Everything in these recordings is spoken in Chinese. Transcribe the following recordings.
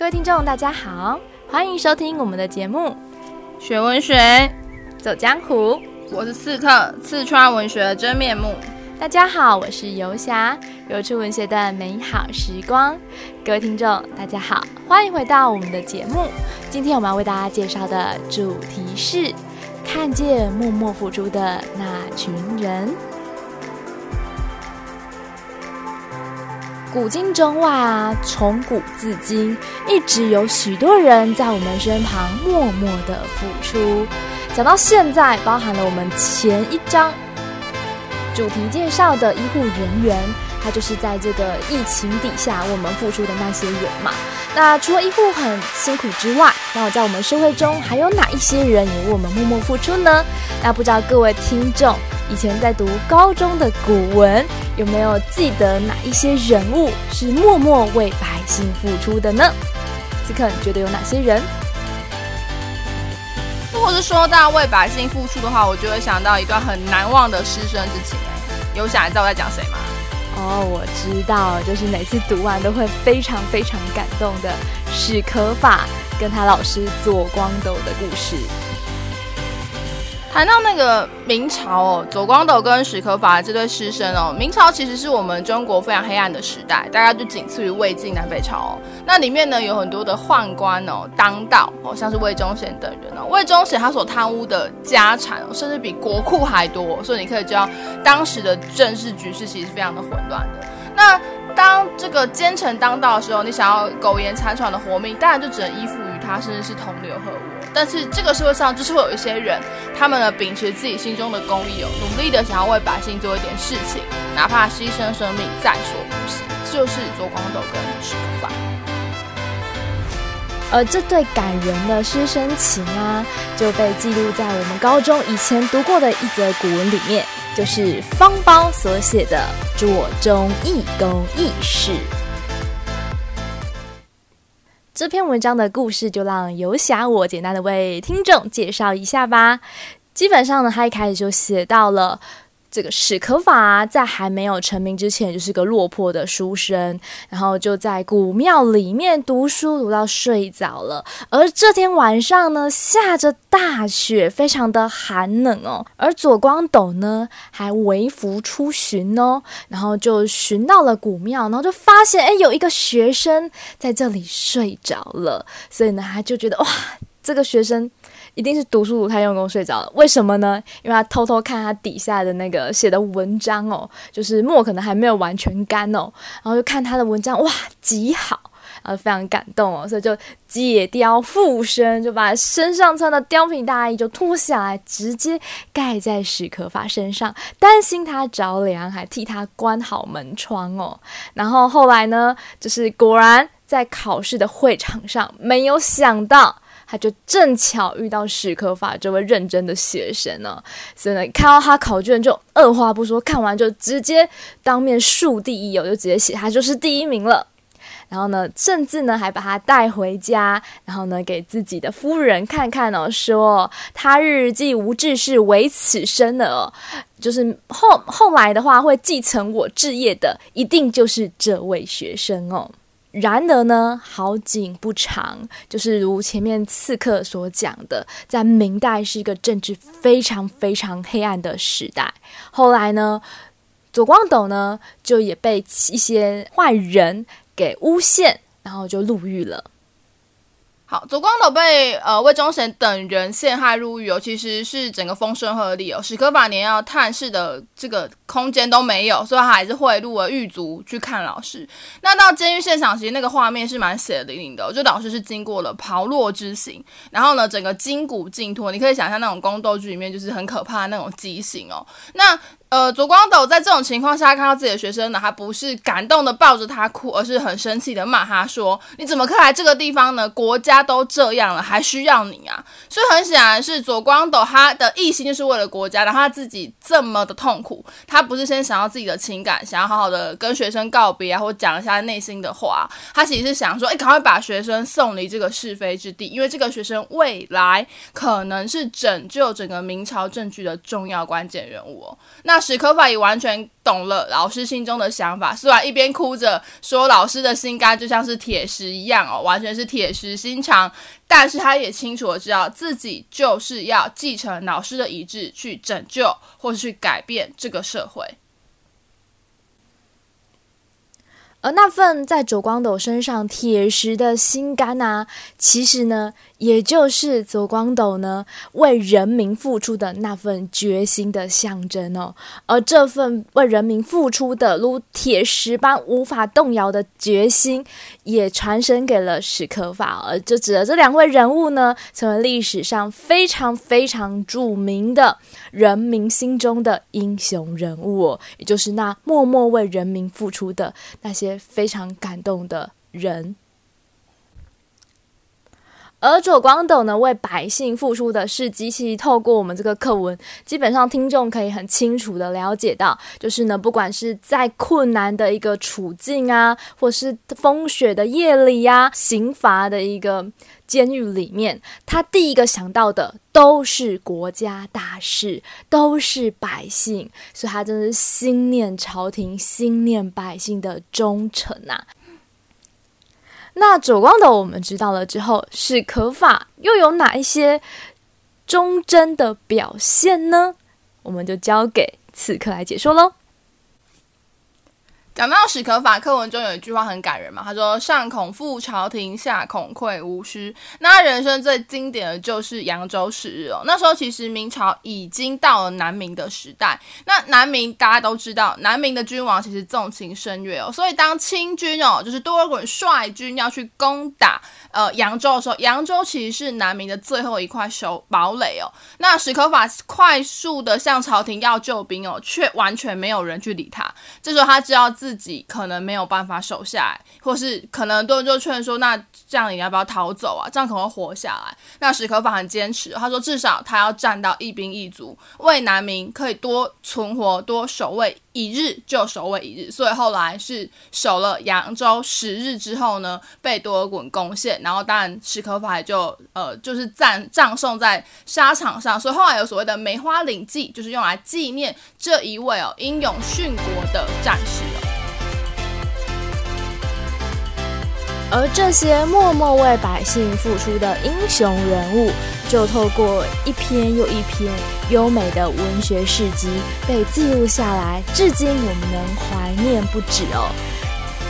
各位听众，大家好，欢迎收听我们的节目《学文学走江湖》。我是刺客，刺穿文学的真面目。大家好，我是游侠，游出文学的美好时光。各位听众，大家好，欢迎回到我们的节目。今天我们要为大家介绍的主题是看见默默付出的那群人。古今中外啊，从古至今，一直有许多人在我们身旁默默的付出。讲到现在，包含了我们前一章主题介绍的医护人员，他就是在这个疫情底下为我们付出的那些人嘛。那除了医护很辛苦之外，那我在我们社会中还有哪一些人也为我们默默付出呢？那不知道各位听众以前在读高中的古文，有没有记得哪一些人物是默默为百姓付出的呢？此刻你觉得有哪些人？如果是说到为百姓付出的话，我就会想到一段很难忘的师生之情。有想知道我在讲谁吗？哦，我知道，就是每次读完都会非常非常感动的史可法跟他老师左光斗的故事。谈到那个明朝哦，左光斗跟史可法这对师生哦，明朝其实是我们中国非常黑暗的时代，大概就仅次于魏晋南北朝哦。那里面呢有很多的宦官哦，当道哦，像是魏忠贤等人哦。魏忠贤他所贪污的家产哦，甚至比国库还多，所以你可以知道当时的政治局势其实非常的混乱的。那当这个奸臣当道的时候，你想要苟延残喘的活命，当然就只能依附于他，甚至是同流合污。但是这个社会上就是会有一些人，他们呢秉持自己心中的公义哦，努力的想要为百姓做一点事情，哪怕牺牲生命在所不惜。就是左光斗跟史可法。而这对感人的师生情啊，就被记录在我们高中以前读过的一则古文里面，就是方苞所写的《左中义公义事》。这篇文章的故事，就让游侠我简单的为听众介绍一下吧。基本上呢，他一开始就写到了。这个史可法在还没有成名之前，就是个落魄的书生，然后就在古庙里面读书，读到睡着了。而这天晚上呢，下着大雪，非常的寒冷哦。而左光斗呢，还微服出巡哦，然后就巡到了古庙，然后就发现，哎，有一个学生在这里睡着了。所以呢，他就觉得哇，这个学生。一定是读书读太用功睡着了，为什么呢？因为他偷偷看他底下的那个写的文章哦，就是墨可能还没有完全干哦，然后就看他的文章，哇，极好，然后非常感动哦，所以就解貂附身，就把身上穿的貂皮大衣就脱下来，直接盖在史可法身上，担心他着凉，还替他关好门窗哦。然后后来呢，就是果然在考试的会场上，没有想到。他就正巧遇到史可法这位认真的学生呢，所以呢，看到他考卷就二话不说，看完就直接当面树第一哦，就直接写他就是第一名了。然后呢，甚至呢还把他带回家，然后呢给自己的夫人看看哦，说他日既无志是为此生的哦，就是后后来的话会继承我志业的，一定就是这位学生哦。然而呢，好景不长，就是如前面刺客所讲的，在明代是一个政治非常非常黑暗的时代。后来呢，左光斗呢就也被一些坏人给诬陷，然后就入狱了。好，左光斗被呃魏忠贤等人陷害入狱哦，其实是整个风声鹤唳哦，史可法连要探视的这个空间都没有，所以他还是贿赂了狱卒去看老师。那到监狱现场，其实那个画面是蛮血淋淋的哦，就老师是经过了炮烙之刑，然后呢，整个筋骨尽脱，你可以想象那种宫斗剧里面就是很可怕的那种畸形哦。那呃，左光斗在这种情况下看到自己的学生呢，他不是感动的抱着他哭，而是很生气的骂他说：“你怎么可以来这个地方呢？国家都这样了，还需要你啊？”所以很显然是左光斗他的一心就是为了国家，然后他自己这么的痛苦，他不是先想要自己的情感，想要好好的跟学生告别啊，或讲一下内心的话，他其实是想说：“哎，赶快把学生送离这个是非之地，因为这个学生未来可能是拯救整个明朝政局的重要关键人物哦。”那。史可法也完全懂了老师心中的想法，虽然一边哭着说老师的心肝就像是铁石一样哦，完全是铁石心肠，但是他也清楚的知道自己就是要继承老师的遗志，去拯救或是去改变这个社会。而那份在左光斗身上铁石的心肝呐、其实呢，也就是左光斗呢为人民付出的那份决心的象征哦。而这份为人民付出的如铁石般无法动摇的决心，也传承给了史可法。而就指的这两位人物呢，成为历史上非常非常著名的人民心中的英雄人物，也就是那默默为人民付出的那些。非常感动的人，而左光斗呢，为百姓付出的是极，其透过我们这个课文，基本上听众可以很清楚的了解到，就是呢，不管是在困难的一个处境啊，或是风雪的夜里呀、啊，刑罚的一个监狱里面，他第一个想到的都是国家大事，都是百姓，所以他真的是心念朝廷、心念百姓的忠臣呐、啊。那走光斗我们知道了之后，史可法又有哪一些忠贞的表现呢？我们就交给刺客来解说喽。讲到史可法课文中有一句话很感人嘛，他说：“上恐负朝廷，下恐愧吾师。”那人生最经典的就是扬州十日哦。那时候其实明朝已经到了南明的时代。那南明大家都知道，南明的君王其实纵情声乐哦，所以当清军哦，就是多尔衮率军要去攻打呃扬州的时候，扬州其实是南明的最后一块守堡垒哦。那史可法快速的向朝廷要救兵哦，却完全没有人去理他。这时候他知道自。自己可能没有办法守下来，或是可能很多人就劝说，那这样你要不要逃走啊？这样可能会活下来。那史可法很坚持，他说至少他要站到一兵一卒，为南明可以多存活、多守卫一日就守卫一日。所以后来是守了扬州十日之后呢，被多尔衮攻陷，然后当然史可法也就呃就是葬葬送在沙场上。所以后来有所谓的梅花岭祭，就是用来纪念这一位哦英勇殉国的战士哦。而这些默默为百姓付出的英雄人物，就透过一篇又一篇优美的文学事迹被记录下来，至今我们能怀念不止哦。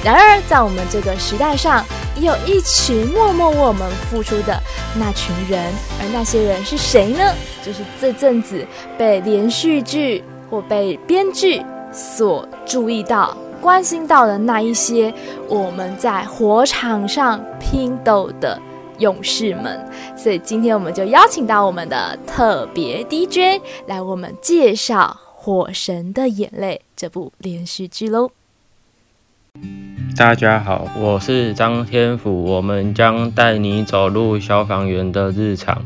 然而，在我们这个时代上，也有一群默默为我们付出的那群人，而那些人是谁呢？就是这阵子被连续剧或被编剧所注意到。关心到的那一些我们在火场上拼斗的勇士们，所以今天我们就邀请到我们的特别 DJ 来我们介绍《火神的眼泪》这部连续剧喽。大家好，我是张天赋，我们将带你走入消防员的日常，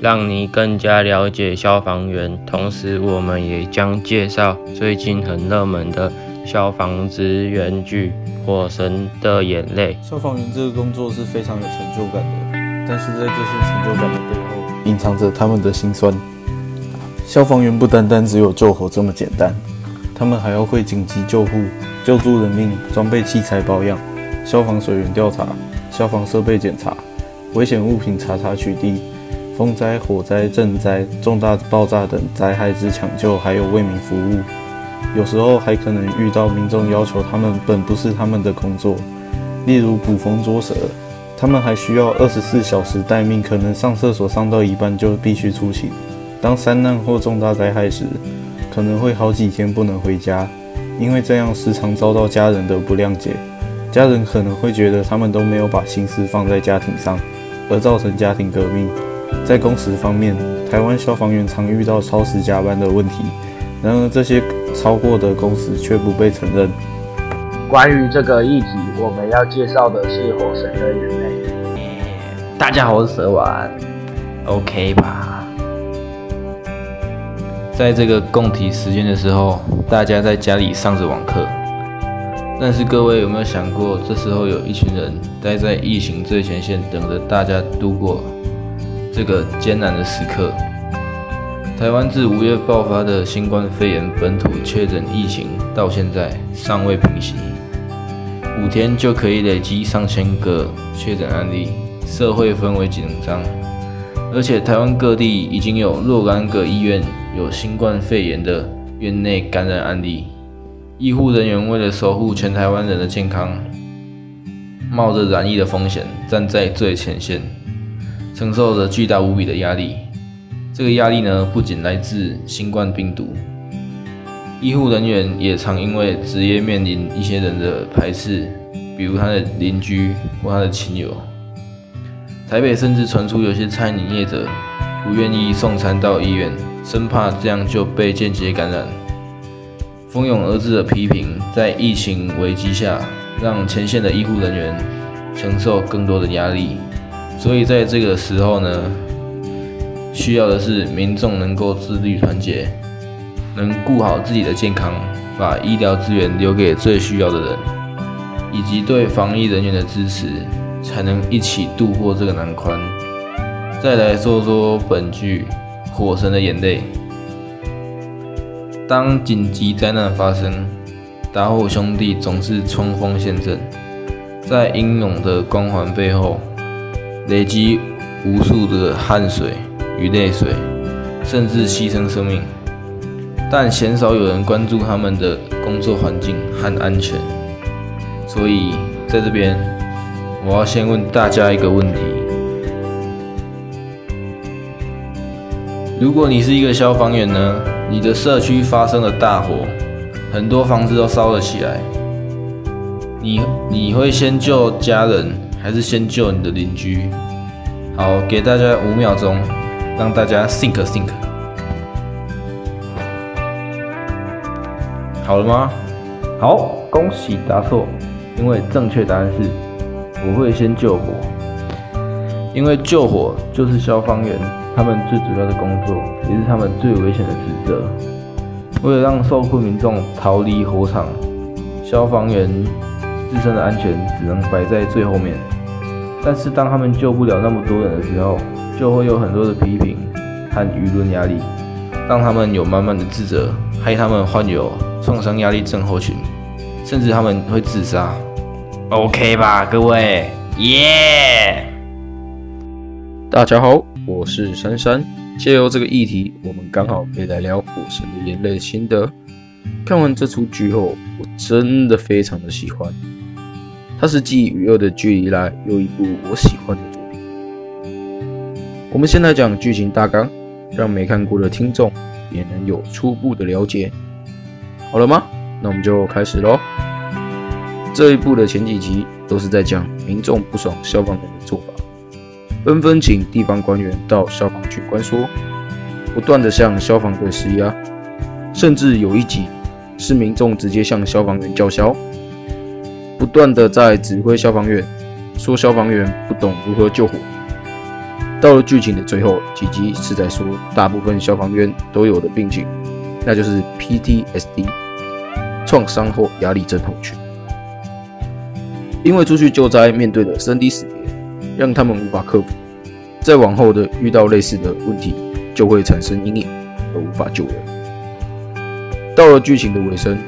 让你更加了解消防员。同时，我们也将介绍最近很热门的。消防职员剧《火神的眼泪》。消防员这个工作是非常有成就感的，但是在这些成就感的背后，隐藏着他们的辛酸。消防员不单单只有救火这么简单，他们还要会紧急救护、救助人命、装备器材保养、消防水源调查、消防设备检查、危险物品查查取缔、风灾、火灾、震灾、重大爆炸等灾害之抢救，还有为民服务。有时候还可能遇到民众要求他们本不是他们的工作，例如捕风捉蛇，他们还需要二十四小时待命，可能上厕所上到一半就必须出勤。当山难或重大灾害时，可能会好几天不能回家，因为这样时常遭到家人的不谅解。家人可能会觉得他们都没有把心思放在家庭上，而造成家庭革命。在工时方面，台湾消防员常遇到超时加班的问题，然而这些。超过的公司却不被承认。关于这个议题，我们要介绍的是《火神的眼泪》。大家好，我是蛇丸，OK 吧？在这个供体时间的时候，大家在家里上着网课，但是各位有没有想过，这时候有一群人待在疫情最前线，等着大家度过这个艰难的时刻？台湾自五月爆发的新冠肺炎本土确诊疫情到现在尚未平息，五天就可以累积上千个确诊案例，社会氛围紧张，而且台湾各地已经有若干个医院有新冠肺炎的院内感染案例，医护人员为了守护全台湾人的健康，冒着染疫的风险，站在最前线，承受着巨大无比的压力。这个压力呢，不仅来自新冠病毒，医护人员也常因为职业面临一些人的排斥，比如他的邻居或他的亲友。台北甚至传出有些餐饮业者不愿意送餐到医院，生怕这样就被间接感染。蜂拥而至的批评，在疫情危机下，让前线的医护人员承受更多的压力。所以在这个时候呢，需要的是民众能够自律团结，能顾好自己的健康，把医疗资源留给最需要的人，以及对防疫人员的支持，才能一起度过这个难关。再来说说本剧《火神的眼泪》。当紧急灾难发生，打火兄弟总是冲锋陷阵，在英勇的光环背后，累积无数的汗水。与泪水，甚至牺牲生命，但鲜少有人关注他们的工作环境和安全。所以，在这边，我要先问大家一个问题：如果你是一个消防员呢？你的社区发生了大火，很多房子都烧了起来，你你会先救家人，还是先救你的邻居？好，给大家五秒钟。让大家 think think，好了吗？好，恭喜答错，因为正确答案是我会先救火，因为救火就是消防员他们最主要的工作，也是他们最危险的职责。为了让受困民众逃离火场，消防员自身的安全只能摆在最后面。但是当他们救不了那么多人的时候，就会有很多的批评和舆论压力，让他们有满满的自责，害他们患有创伤压力症候群，甚至他们会自杀。OK 吧，各位，耶！大家好，我是珊珊。借由这个议题，我们刚好可以来聊《火神的眼泪》心得。看完这出剧后，我真的非常的喜欢。它是继《与恶的距离》来又一部我喜欢的作品。我们先来讲剧情大纲，让没看过的听众也能有初步的了解。好了吗？那我们就开始喽。这一部的前几集都是在讲民众不爽消防员的做法，纷纷请地方官员到消防局关说，不断的向消防队施压，甚至有一集是民众直接向消防员叫嚣，不断的在指挥消防员，说消防员不懂如何救火。到了剧情的最后几集是在说，大部分消防员都有的病情，那就是 PTSD，创伤后压力症候群。因为出去救灾面对的生离死别，让他们无法克服，再往后的遇到类似的问题，就会产生阴影而无法救人。到了剧情的尾声，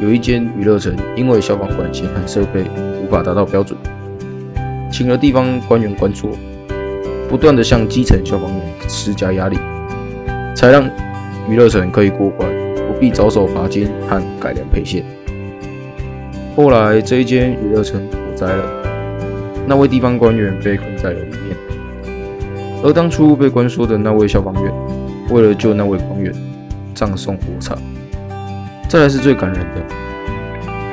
有一间娱乐城因为消防管线和设备无法达到标准，请了地方官员关说。不断地向基层消防员施加压力，才让娱乐城可以过关，不必遭受罚金和改良配线。后来这一间娱乐城火灾了，那位地方官员被困在了里面，而当初被关说的那位消防员，为了救那位官员，葬送火场。再来是最感人的，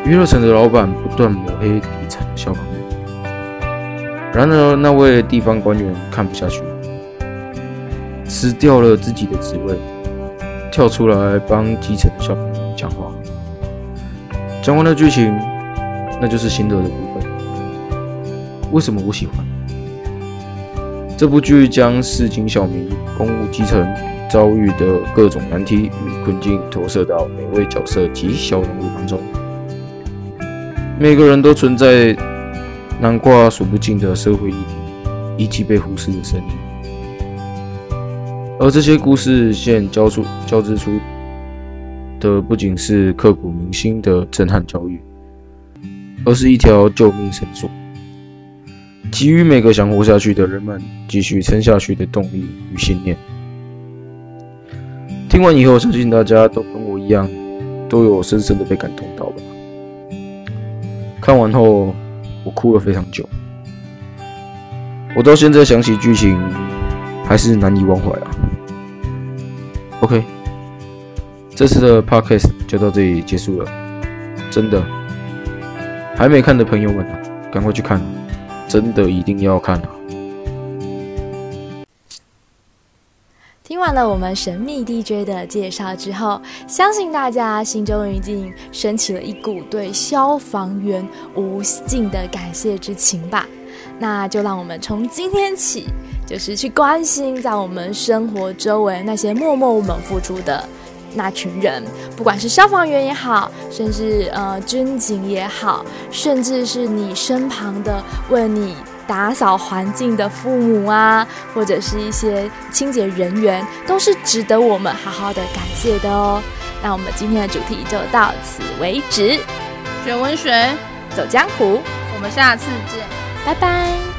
娱乐城的老板不断抹黑底层的消防员。然而，那位地方官员看不下去，辞掉了自己的职位，跳出来帮基层的消防员讲话。讲完了剧情，那就是心得的部分。为什么我喜欢这部剧？将市井小民、公务基层遭遇的各种难题与困境投射到每位角色及小人物当中，每个人都存在。囊括数不尽的社会议题，以及被忽视的声音。而这些故事线交出交织出的，不仅是刻骨铭心的震撼教育，而是一条救命绳索，给予每个想活下去的人们继续撑下去的动力与信念。听完以后，相信大家都跟我一样，都有深深的被感动到吧。看完后，我哭了非常久。我到现在想起剧情，还是难以忘怀啊。OK，这次的 Podcast 就到这里结束了。真的，还没看的朋友们，赶快去看，真的一定要看啊！完了我们神秘 DJ 的介绍之后，相信大家心中已经升起了一股对消防员无尽的感谢之情吧。那就让我们从今天起，就是去关心在我们生活周围那些默默我们付出的那群人，不管是消防员也好，甚至呃军警也好，甚至是你身旁的为你打扫环境的父母啊，或者是一些清洁人员，都是值得我们好好的感谢的哦。那我们今天的主题就到此为止，学文学，走江湖，我们下次见。拜拜。